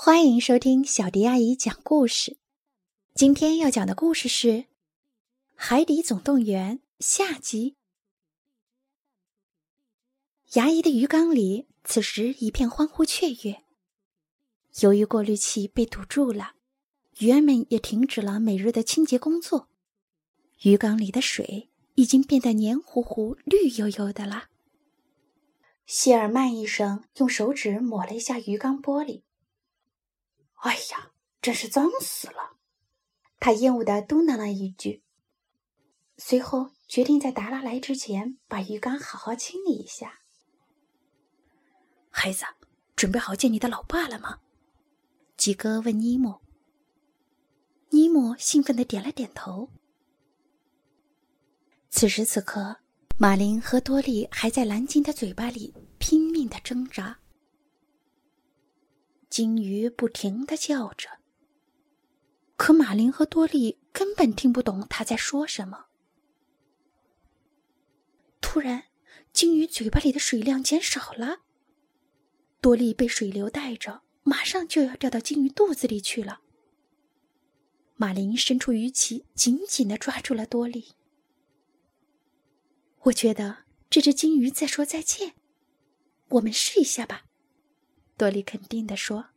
欢迎收听小迪阿姨讲故事。今天要讲的故事是《海底总动员》下集。牙医的鱼缸里此时一片欢呼雀跃。由于过滤器被堵住了，鱼儿们也停止了每日的清洁工作。鱼缸里的水已经变得黏糊糊、绿油油的了。谢尔曼医生用手指抹了一下鱼缸玻璃。哎呀，真是脏死了！他厌恶的嘟囔了一句，随后决定在达拉来之前把鱼缸好好清理一下。孩子，准备好见你的老爸了吗？吉哥问尼莫。尼莫兴奋的点了点头。此时此刻，马林和多利还在蓝鲸的嘴巴里拼命的挣扎。鲸鱼不停的叫着，可马林和多利根本听不懂他在说什么。突然，鲸鱼嘴巴里的水量减少了，多利被水流带着，马上就要掉到鲸鱼肚子里去了。马林伸出鱼鳍，紧紧的抓住了多利。我觉得这只鲸鱼在说再见，我们试一下吧。多莉肯定地说。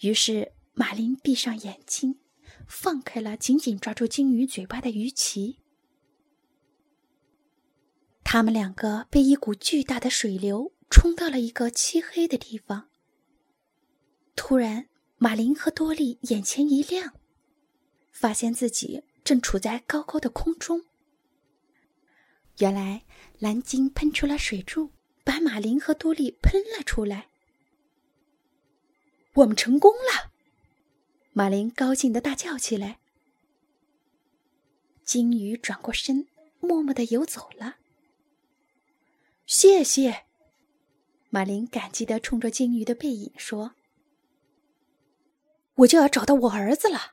于是，马林闭上眼睛，放开了紧紧抓住鲸鱼嘴巴的鱼鳍。他们两个被一股巨大的水流冲到了一个漆黑的地方。突然，马林和多莉眼前一亮，发现自己正处在高高的空中。原来，蓝鲸喷出了水柱。把马林和多利喷了出来。我们成功了！马林高兴的大叫起来。鲸鱼转过身，默默的游走了。谢谢，马林感激的冲着鲸鱼的背影说：“我就要找到我儿子了。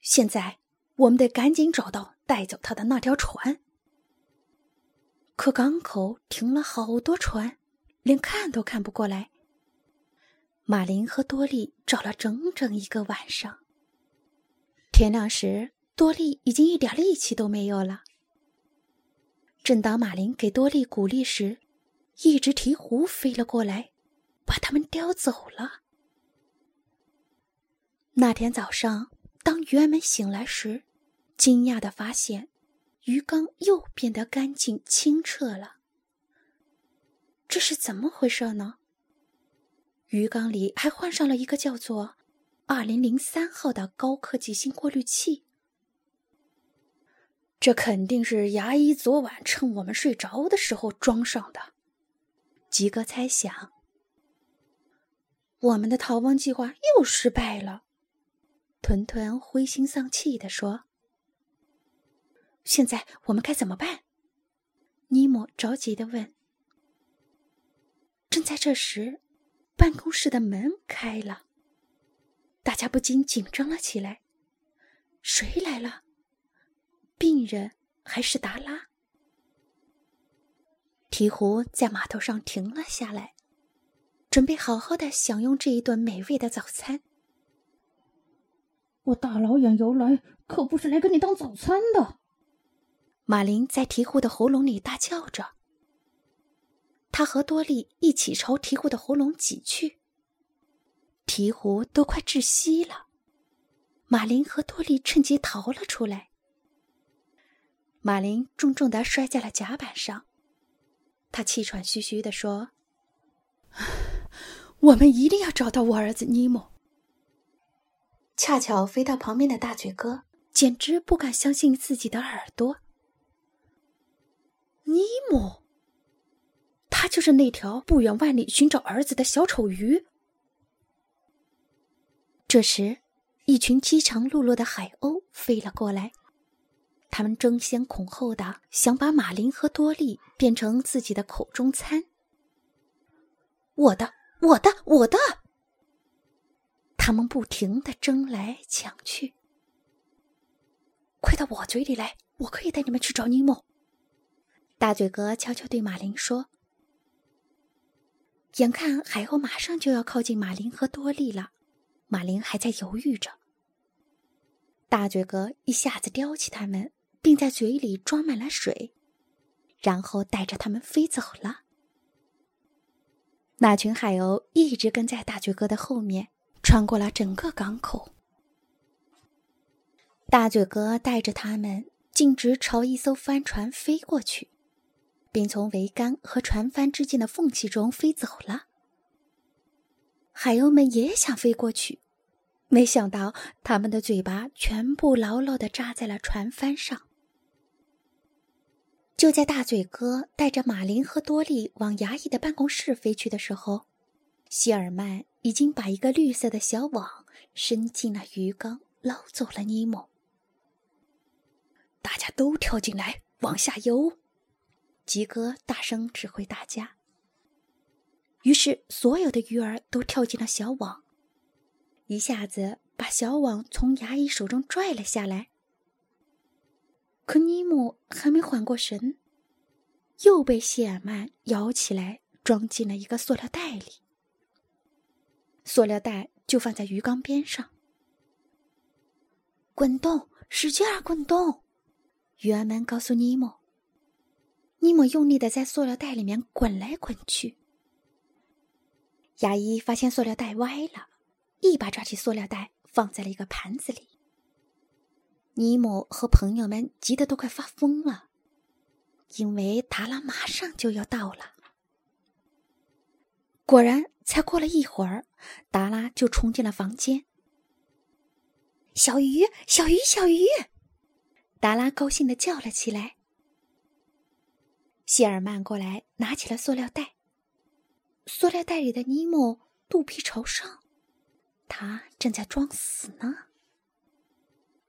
现在，我们得赶紧找到带走他的那条船。”可港口停了好多船，连看都看不过来。马林和多利找了整整一个晚上。天亮时，多利已经一点力气都没有了。正当马林给多利鼓励时，一只鹈鹕飞了过来，把他们叼走了。那天早上，当鱼儿们醒来时，惊讶的发现。鱼缸又变得干净清澈了，这是怎么回事呢？鱼缸里还换上了一个叫做“二零零三号”的高科技新过滤器。这肯定是牙医昨晚趁我们睡着的时候装上的，吉哥猜想。我们的逃亡计划又失败了，团团灰心丧气地说。现在我们该怎么办？尼莫着急的问。正在这时，办公室的门开了，大家不禁紧张了起来。谁来了？病人还是达拉？鹈鹕在码头上停了下来，准备好好的享用这一顿美味的早餐。我大老远游来，可不是来给你当早餐的。马林在鹈鹕的喉咙里大叫着，他和多利一起朝鹈鹕的喉咙挤去。鹈鹕都快窒息了，马林和多利趁机逃了出来。马林重重的摔在了甲板上，他气喘吁吁的说：“ 我们一定要找到我儿子尼莫。”恰巧飞到旁边的大嘴哥简直不敢相信自己的耳朵。尼莫，他就是那条不远万里寻找儿子的小丑鱼。这时，一群饥肠辘辘的海鸥飞了过来，他们争先恐后的想把马林和多利变成自己的口中餐。我的，我的，我的！他们不停的争来抢去。快到我嘴里来，我可以带你们去找尼莫。大嘴哥悄悄对马林说：“眼看海鸥马上就要靠近马林和多利了，马林还在犹豫着。大嘴哥一下子叼起它们，并在嘴里装满了水，然后带着它们飞走了。那群海鸥一直跟在大嘴哥的后面，穿过了整个港口。大嘴哥带着它们径直朝一艘帆船飞过去。并从桅杆和船帆之间的缝隙中飞走了。海鸥们也想飞过去，没想到他们的嘴巴全部牢牢的扎在了船帆上。就在大嘴哥带着马林和多利往衙役的办公室飞去的时候，希尔曼已经把一个绿色的小网伸进了鱼缸，捞走了尼莫。大家都跳进来，往下游。吉哥大声指挥大家。于是，所有的鱼儿都跳进了小网，一下子把小网从牙医手中拽了下来。可尼姆还没缓过神，又被谢尔曼摇起来，装进了一个塑料袋里。塑料袋就放在鱼缸边上。滚动，使劲儿滚动！鱼儿们告诉尼姆。尼莫用力的在塑料袋里面滚来滚去。牙医发现塑料袋歪了，一把抓起塑料袋放在了一个盘子里。尼莫和朋友们急得都快发疯了，因为达拉马上就要到了。果然，才过了一会儿，达拉就冲进了房间。小鱼，小鱼，小鱼！达拉高兴的叫了起来。谢尔曼过来，拿起了塑料袋。塑料袋里的尼莫肚皮朝上，他正在装死呢。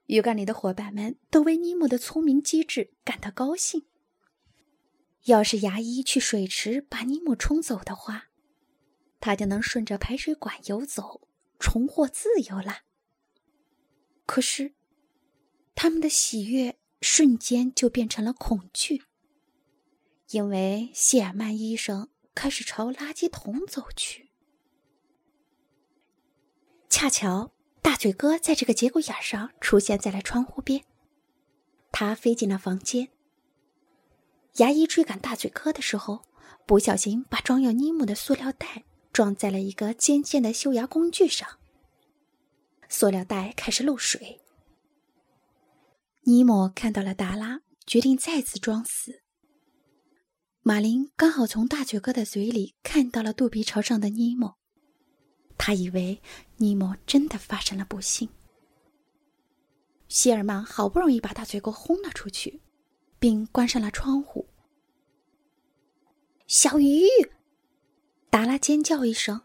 鱼缸里的伙伴们都为尼莫的聪明机智感到高兴。要是牙医去水池把尼莫冲走的话，他就能顺着排水管游走，重获自由了。可是，他们的喜悦瞬间就变成了恐惧。因为谢尔曼医生开始朝垃圾桶走去，恰巧大嘴哥在这个节骨眼上出现在了窗户边，他飞进了房间。牙医追赶大嘴哥的时候，不小心把装有尼莫的塑料袋装在了一个尖尖的修牙工具上，塑料袋开始漏水。尼莫看到了达拉，决定再次装死。马林刚好从大嘴哥的嘴里看到了肚皮朝上的尼莫，他以为尼莫真的发生了不幸。希尔曼好不容易把大嘴哥轰了出去，并关上了窗户。小鱼，达拉尖叫一声，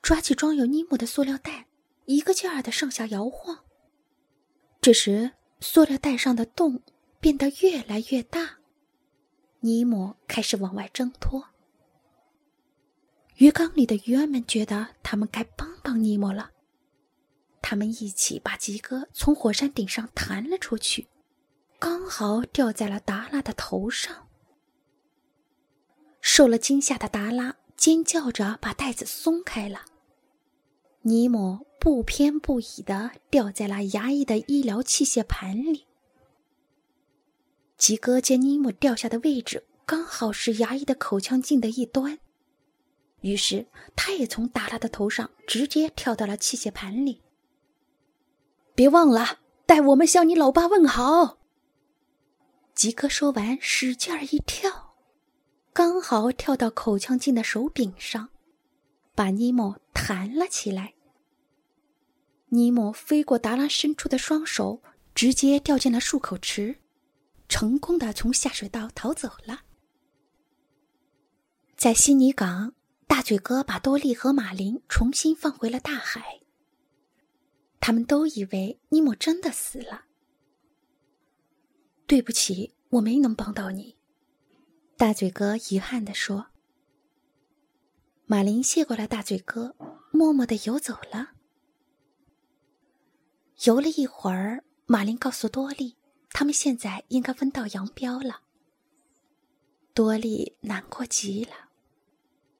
抓起装有尼莫的塑料袋，一个劲儿的上下摇晃。这时，塑料袋上的洞变得越来越大。尼莫开始往外挣脱，鱼缸里的鱼儿们觉得他们该帮帮尼莫了。他们一起把吉哥从火山顶上弹了出去，刚好掉在了达拉的头上。受了惊吓的达拉尖叫着把袋子松开了，尼莫不偏不倚的掉在了衙役的医疗器械盘里。吉哥见尼莫掉下的位置刚好是牙医的口腔镜的一端，于是他也从达拉的头上直接跳到了器械盘里。别忘了带我们向你老爸问好。吉哥说完，使劲儿一跳，刚好跳到口腔镜的手柄上，把尼莫弹了起来。尼莫飞过达拉伸出的双手，直接掉进了漱口池。成功的从下水道逃走了。在悉尼港，大嘴哥把多利和马林重新放回了大海。他们都以为尼莫真的死了。对不起，我没能帮到你，大嘴哥遗憾的说。马林谢过了大嘴哥，默默的游走了。游了一会儿，马林告诉多利。他们现在应该分道扬镳了。多利难过极了。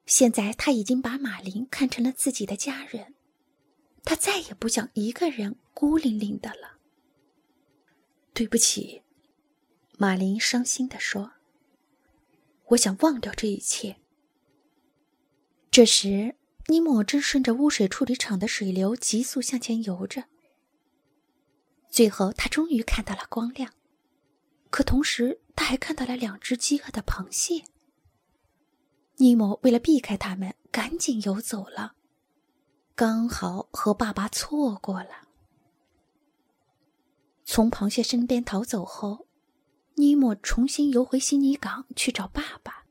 现在他已经把马林看成了自己的家人，他再也不想一个人孤零零的了。对不起，马林伤心的说：“我想忘掉这一切。”这时，尼莫正顺着污水处理厂的水流急速向前游着。最后，他终于看到了光亮，可同时，他还看到了两只饥饿的螃蟹。尼莫为了避开他们，赶紧游走了，刚好和爸爸错过了。从螃蟹身边逃走后，尼莫重新游回悉尼港去找爸爸。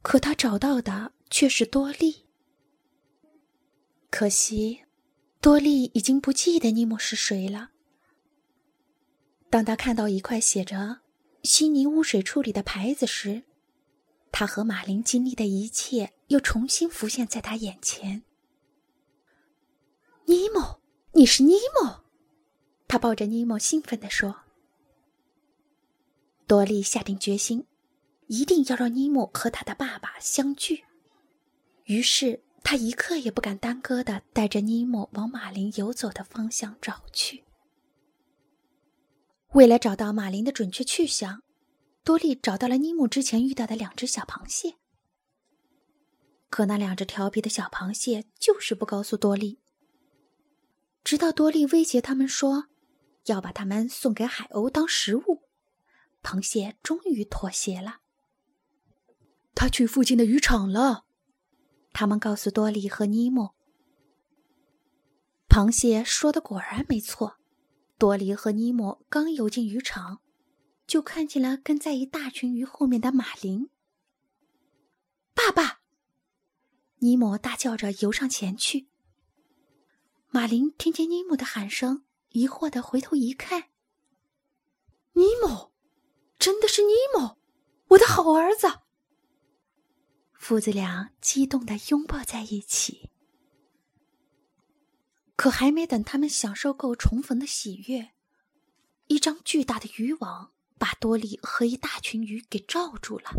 可他找到的却是多利。可惜，多利已经不记得尼莫是谁了。当他看到一块写着“悉尼污水处理”的牌子时，他和马林经历的一切又重新浮现在他眼前。尼莫，你是尼莫！他抱着尼莫，兴奋地说：“多利下定决心，一定要让尼莫和他的爸爸相聚。于是，他一刻也不敢耽搁的带着尼莫往马林游走的方向找去。为了找到马林的准确去向，多利找到了尼莫之前遇到的两只小螃蟹。可那两只调皮的小螃蟹就是不告诉多利，直到多利威胁他们说。”要把它们送给海鸥当食物，螃蟹终于妥协了。他去附近的渔场了，他们告诉多利和尼莫。螃蟹说的果然没错，多利和尼莫刚游进渔场，就看见了跟在一大群鱼后面的马林。爸爸！尼莫大叫着游上前去。马林听见尼莫的喊声。疑惑的回头一看，尼莫，真的是尼莫，我的好儿子！父子俩激动的拥抱在一起。可还没等他们享受够重逢的喜悦，一张巨大的渔网把多利和一大群鱼给罩住了。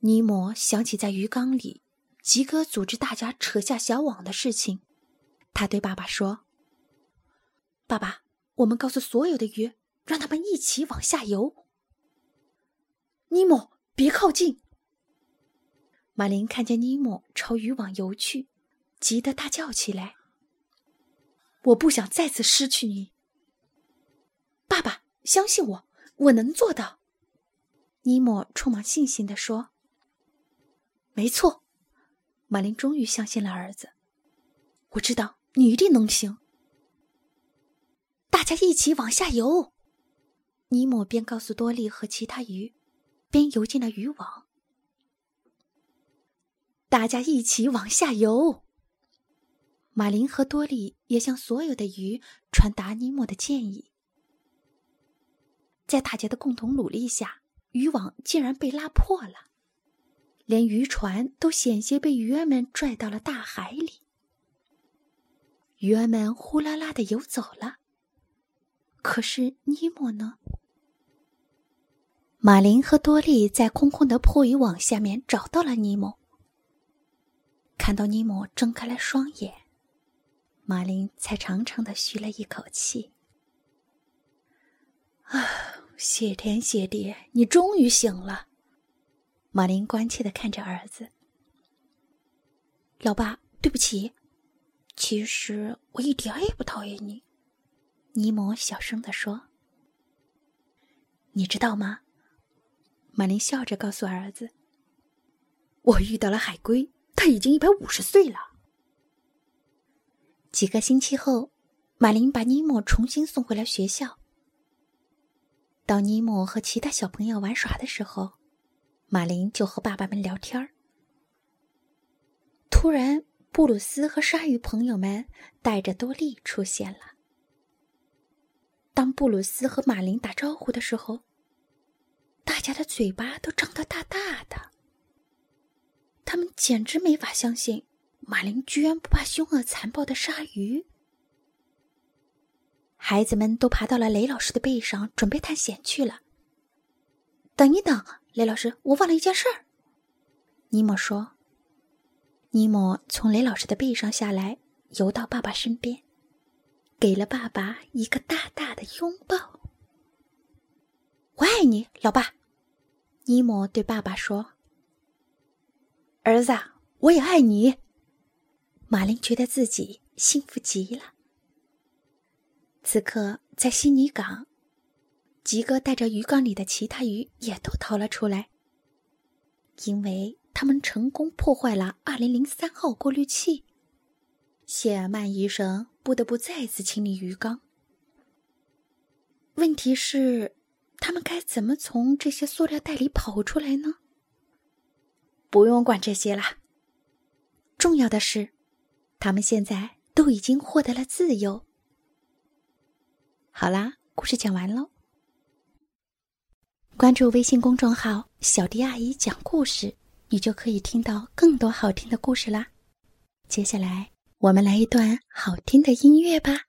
尼莫想起在鱼缸里，吉哥组织大家扯下小网的事情，他对爸爸说。爸爸，我们告诉所有的鱼，让他们一起往下游。尼莫，别靠近！马林看见尼莫朝渔网游去，急得大叫起来：“我不想再次失去你！”爸爸，相信我，我能做到。”尼莫充满信心地说。“没错。”马林终于相信了儿子。“我知道你一定能行。”大家一起往下游，尼莫边告诉多利和其他鱼，边游进了渔网。大家一起往下游。马林和多利也向所有的鱼传达尼莫的建议。在大家的共同努力下，渔网竟然被拉破了，连渔船都险些被鱼儿们拽到了大海里。鱼儿们呼啦啦的游走了。可是尼莫呢？马林和多利在空空的破渔网下面找到了尼莫。看到尼莫睁开了双眼，马林才长长的吁了一口气。啊，谢天谢地，你终于醒了！马林关切的看着儿子。老爸，对不起，其实我一点也不讨厌你。尼莫小声的说：“你知道吗？”马林笑着告诉儿子：“我遇到了海龟，他已经一百五十岁了。”几个星期后，马林把尼莫重新送回了学校。当尼莫和其他小朋友玩耍的时候，马林就和爸爸们聊天。突然，布鲁斯和鲨鱼朋友们带着多利出现了。当布鲁斯和马林打招呼的时候，大家的嘴巴都张得大大的。他们简直没法相信，马林居然不怕凶恶残暴的鲨鱼。孩子们都爬到了雷老师的背上，准备探险去了。等一等，雷老师，我忘了一件事儿。尼莫说。尼莫从雷老师的背上下来，游到爸爸身边，给了爸爸一个大大的拥抱。“我爱你，老爸。”尼莫对爸爸说。“儿子，我也爱你。”马林觉得自己幸福极了。此刻，在悉尼港，吉哥带着鱼缸里的其他鱼也都逃了出来，因为。他们成功破坏了二零零三号过滤器，谢尔曼医生不得不再次清理鱼缸。问题是，他们该怎么从这些塑料袋里跑出来呢？不用管这些了，重要的是，他们现在都已经获得了自由。好啦，故事讲完喽。关注微信公众号“小迪阿姨讲故事”。你就可以听到更多好听的故事啦。接下来，我们来一段好听的音乐吧。